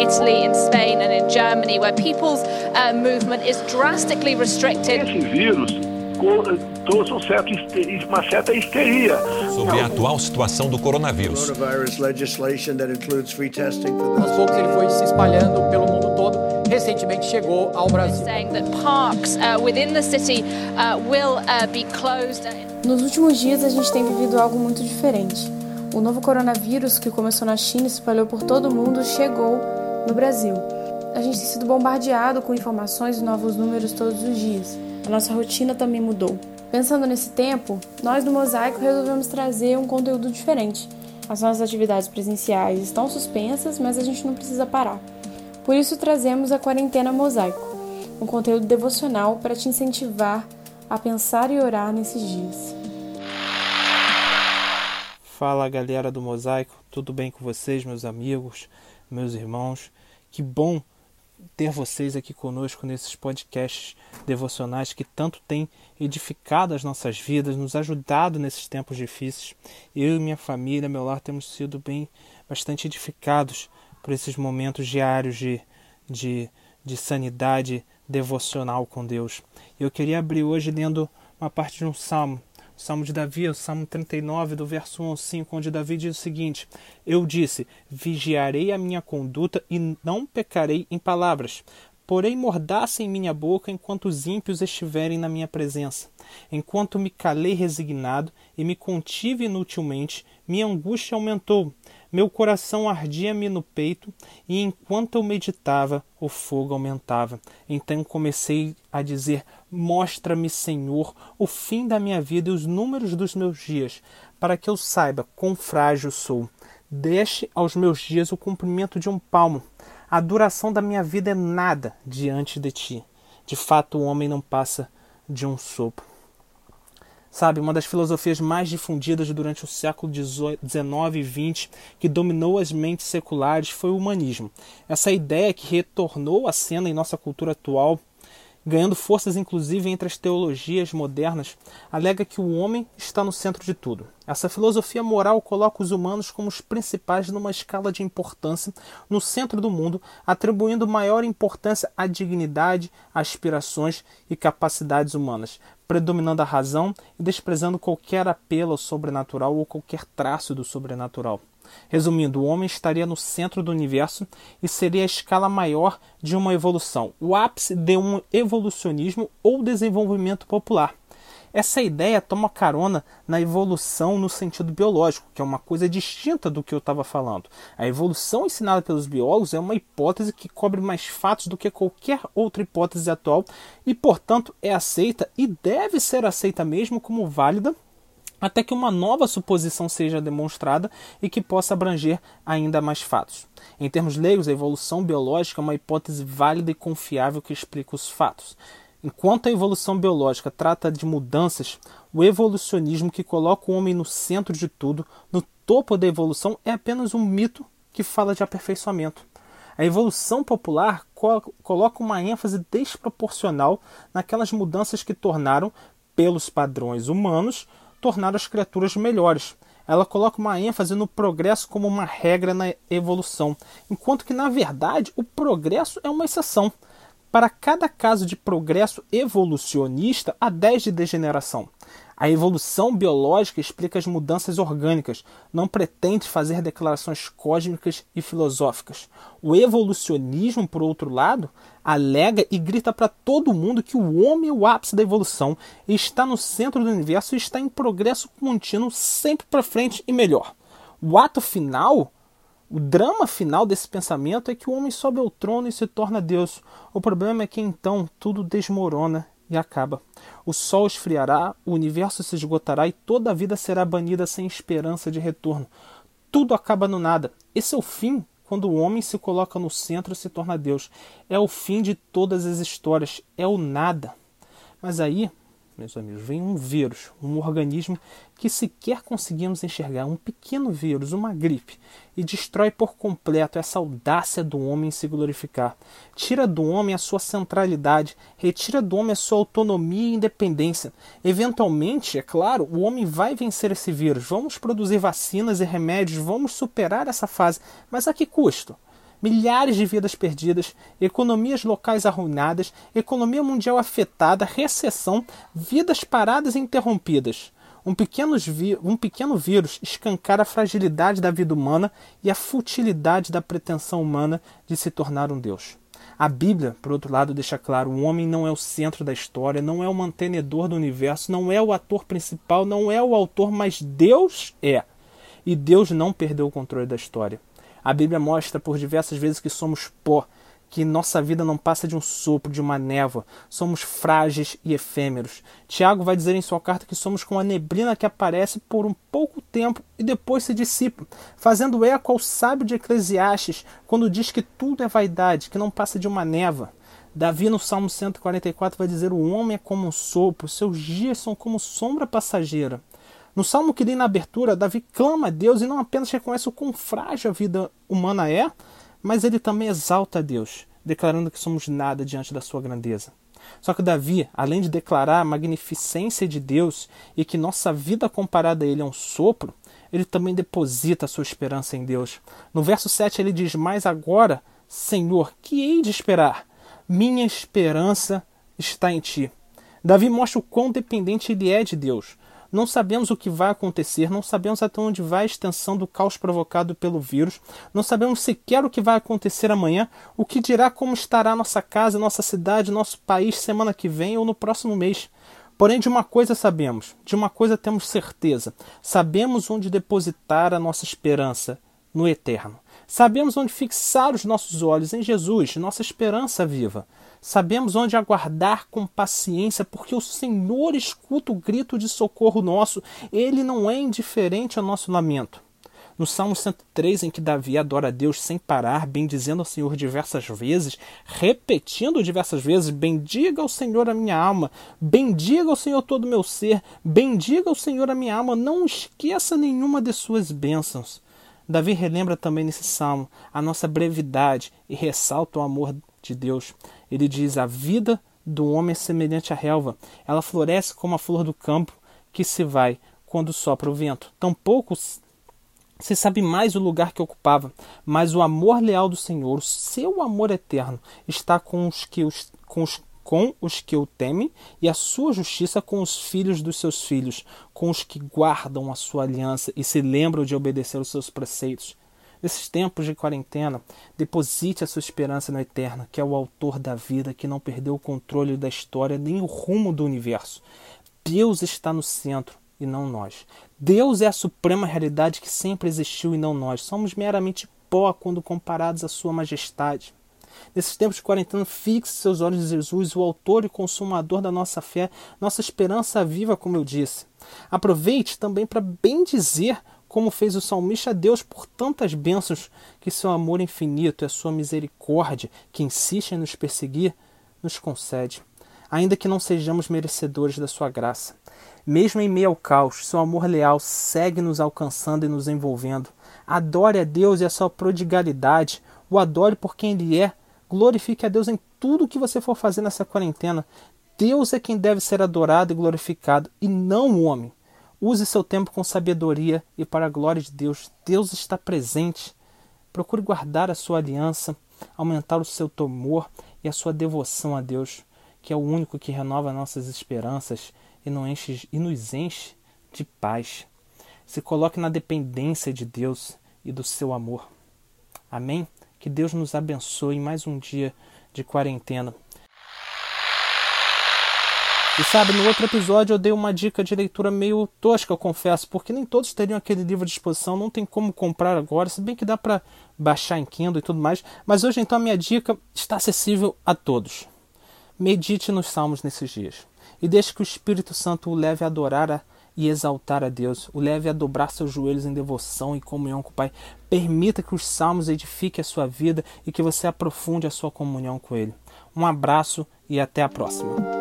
Italy, in Spain, and in Germany, where people's uh, movement is drastically restricted. Esse vírus trouxe um certo, uma certa histeria. Sobre a atual situação do coronavírus. Aos poucos ele foi se espalhando pelo mundo todo. Recentemente chegou ao Brasil. Nos últimos dias a gente tem vivido algo muito diferente. O novo coronavírus que começou na China e se espalhou por todo o mundo chegou no Brasil. A gente tem sido bombardeado com informações e novos números todos os dias. A nossa rotina também mudou. Pensando nesse tempo, nós do Mosaico resolvemos trazer um conteúdo diferente. As nossas atividades presenciais estão suspensas, mas a gente não precisa parar. Por isso trazemos a Quarentena Mosaico, um conteúdo devocional para te incentivar a pensar e orar nesses dias. Fala galera do Mosaico, tudo bem com vocês, meus amigos, meus irmãos? Que bom ter vocês aqui conosco nesses podcasts devocionais que tanto têm edificado as nossas vidas, nos ajudado nesses tempos difíceis. Eu e minha família, meu lar, temos sido bem bastante edificados por esses momentos diários de, de, de sanidade devocional com Deus. Eu queria abrir hoje lendo uma parte de um salmo Salmo de Davi, o Salmo 39, do verso 1 ao 5, onde Davi diz o seguinte: Eu disse: Vigiarei a minha conduta e não pecarei em palavras. Porém, mordaça em minha boca enquanto os ímpios estiverem na minha presença. Enquanto me calei resignado e me contive inutilmente, minha angústia aumentou. Meu coração ardia-me no peito, e enquanto eu meditava, o fogo aumentava. Então comecei a dizer: Mostra-me, Senhor, o fim da minha vida e os números dos meus dias, para que eu saiba quão frágil sou. Deixe aos meus dias o cumprimento de um palmo. A duração da minha vida é nada diante de ti. De fato, o homem não passa de um sopro. Sabe, uma das filosofias mais difundidas durante o século XIX e XX, que dominou as mentes seculares, foi o humanismo. Essa ideia que retornou à cena em nossa cultura atual ganhando forças inclusive entre as teologias modernas, alega que o homem está no centro de tudo. Essa filosofia moral coloca os humanos como os principais numa escala de importância no centro do mundo, atribuindo maior importância à dignidade, aspirações e capacidades humanas, predominando a razão e desprezando qualquer apelo ao sobrenatural ou qualquer traço do sobrenatural. Resumindo, o homem estaria no centro do universo e seria a escala maior de uma evolução, o ápice de um evolucionismo ou desenvolvimento popular. Essa ideia toma carona na evolução no sentido biológico, que é uma coisa distinta do que eu estava falando. A evolução ensinada pelos biólogos é uma hipótese que cobre mais fatos do que qualquer outra hipótese atual e, portanto, é aceita e deve ser aceita mesmo como válida até que uma nova suposição seja demonstrada e que possa abranger ainda mais fatos. Em termos leigos, a evolução biológica é uma hipótese válida e confiável que explica os fatos. Enquanto a evolução biológica trata de mudanças, o evolucionismo que coloca o homem no centro de tudo, no topo da evolução, é apenas um mito que fala de aperfeiçoamento. A evolução popular coloca uma ênfase desproporcional naquelas mudanças que tornaram, pelos padrões humanos, tornar as criaturas melhores. Ela coloca uma ênfase no progresso como uma regra na evolução, enquanto que, na verdade, o progresso é uma exceção. Para cada caso de progresso evolucionista, há 10 de degeneração. A evolução biológica explica as mudanças orgânicas, não pretende fazer declarações cósmicas e filosóficas. O evolucionismo, por outro lado, alega e grita para todo mundo que o homem é o ápice da evolução, está no centro do universo e está em progresso contínuo, sempre para frente e melhor. O ato final o drama final desse pensamento é que o homem sobe ao trono e se torna Deus. O problema é que então tudo desmorona e acaba. O sol esfriará, o universo se esgotará e toda a vida será banida sem esperança de retorno. Tudo acaba no nada. Esse é o fim quando o homem se coloca no centro e se torna Deus. É o fim de todas as histórias, é o nada. Mas aí meus amigos, vem um vírus, um organismo que sequer conseguimos enxergar, um pequeno vírus, uma gripe, e destrói por completo essa audácia do homem em se glorificar. Tira do homem a sua centralidade, retira do homem a sua autonomia e independência. Eventualmente, é claro, o homem vai vencer esse vírus. Vamos produzir vacinas e remédios, vamos superar essa fase, mas a que custo? Milhares de vidas perdidas, economias locais arruinadas, economia mundial afetada, recessão, vidas paradas e interrompidas. Um pequeno, um pequeno vírus escancara a fragilidade da vida humana e a futilidade da pretensão humana de se tornar um Deus. A Bíblia, por outro lado, deixa claro: o homem não é o centro da história, não é o mantenedor do universo, não é o ator principal, não é o autor, mas Deus é. E Deus não perdeu o controle da história. A Bíblia mostra por diversas vezes que somos pó, que nossa vida não passa de um sopro, de uma névoa. Somos frágeis e efêmeros. Tiago vai dizer em sua carta que somos como a neblina que aparece por um pouco tempo e depois se dissipa, fazendo eco ao sábio de Eclesiastes, quando diz que tudo é vaidade, que não passa de uma névoa. Davi, no Salmo 144, vai dizer: O homem é como um sopro, seus dias são como sombra passageira. No salmo que li na abertura, Davi clama a Deus e não apenas reconhece o quão frágil a vida humana é, mas ele também exalta a Deus, declarando que somos nada diante da sua grandeza. Só que Davi, além de declarar a magnificência de Deus e que nossa vida comparada a ele é um sopro, ele também deposita a sua esperança em Deus. No verso 7 ele diz: Mas agora, Senhor, que hei de esperar? Minha esperança está em ti. Davi mostra o quão dependente ele é de Deus. Não sabemos o que vai acontecer, não sabemos até onde vai a extensão do caos provocado pelo vírus, não sabemos sequer o que vai acontecer amanhã, o que dirá como estará nossa casa, nossa cidade, nosso país semana que vem ou no próximo mês. Porém, de uma coisa sabemos, de uma coisa temos certeza: sabemos onde depositar a nossa esperança no eterno. Sabemos onde fixar os nossos olhos em Jesus, nossa esperança viva. Sabemos onde aguardar com paciência, porque o Senhor escuta o grito de socorro nosso, ele não é indiferente ao nosso lamento. No Salmo 103, em que Davi adora a Deus sem parar, bendizendo ao Senhor diversas vezes, repetindo diversas vezes: Bendiga ao Senhor a minha alma, bendiga ao Senhor todo o meu ser, bendiga ao Senhor a minha alma, não esqueça nenhuma de suas bênçãos. Davi relembra também nesse salmo a nossa brevidade e ressalta o amor de Deus. Ele diz: A vida do homem é semelhante à relva, ela floresce como a flor do campo que se vai quando sopra o vento. Tampouco se sabe mais o lugar que ocupava, mas o amor leal do Senhor, o seu amor eterno, está com os que, os, com os, com os que o temem, e a sua justiça com os filhos dos seus filhos, com os que guardam a sua aliança e se lembram de obedecer os seus preceitos. Nesses tempos de quarentena, deposite a sua esperança no Eterno, que é o autor da vida, que não perdeu o controle da história nem o rumo do universo. Deus está no centro e não nós. Deus é a suprema realidade que sempre existiu e não nós. Somos meramente pó quando comparados à sua majestade. Nesses tempos de quarentena, fixe seus olhos em Jesus, o autor e consumador da nossa fé, nossa esperança viva, como eu disse. Aproveite também para bendizer como fez o salmista a Deus por tantas bênçãos que seu amor infinito e a sua misericórdia, que insiste em nos perseguir, nos concede, ainda que não sejamos merecedores da sua graça. Mesmo em meio ao caos, seu amor leal segue nos alcançando e nos envolvendo. Adore a Deus e a sua prodigalidade, o adore por quem Ele é, glorifique a Deus em tudo que você for fazer nessa quarentena. Deus é quem deve ser adorado e glorificado, e não o homem. Use seu tempo com sabedoria e para a glória de Deus. Deus está presente. Procure guardar a sua aliança, aumentar o seu temor e a sua devoção a Deus, que é o único que renova nossas esperanças e, não enche, e nos enche de paz. Se coloque na dependência de Deus e do seu amor. Amém? Que Deus nos abençoe em mais um dia de quarentena. E sabe, no outro episódio eu dei uma dica de leitura meio tosca, eu confesso, porque nem todos teriam aquele livro à disposição, não tem como comprar agora, se bem que dá para baixar em Kindle e tudo mais. Mas hoje então a minha dica está acessível a todos. Medite nos salmos nesses dias e deixe que o Espírito Santo o leve a adorar a e exaltar a Deus, o leve a dobrar seus joelhos em devoção e comunhão com o Pai. Permita que os salmos edifiquem a sua vida e que você aprofunde a sua comunhão com Ele. Um abraço e até a próxima.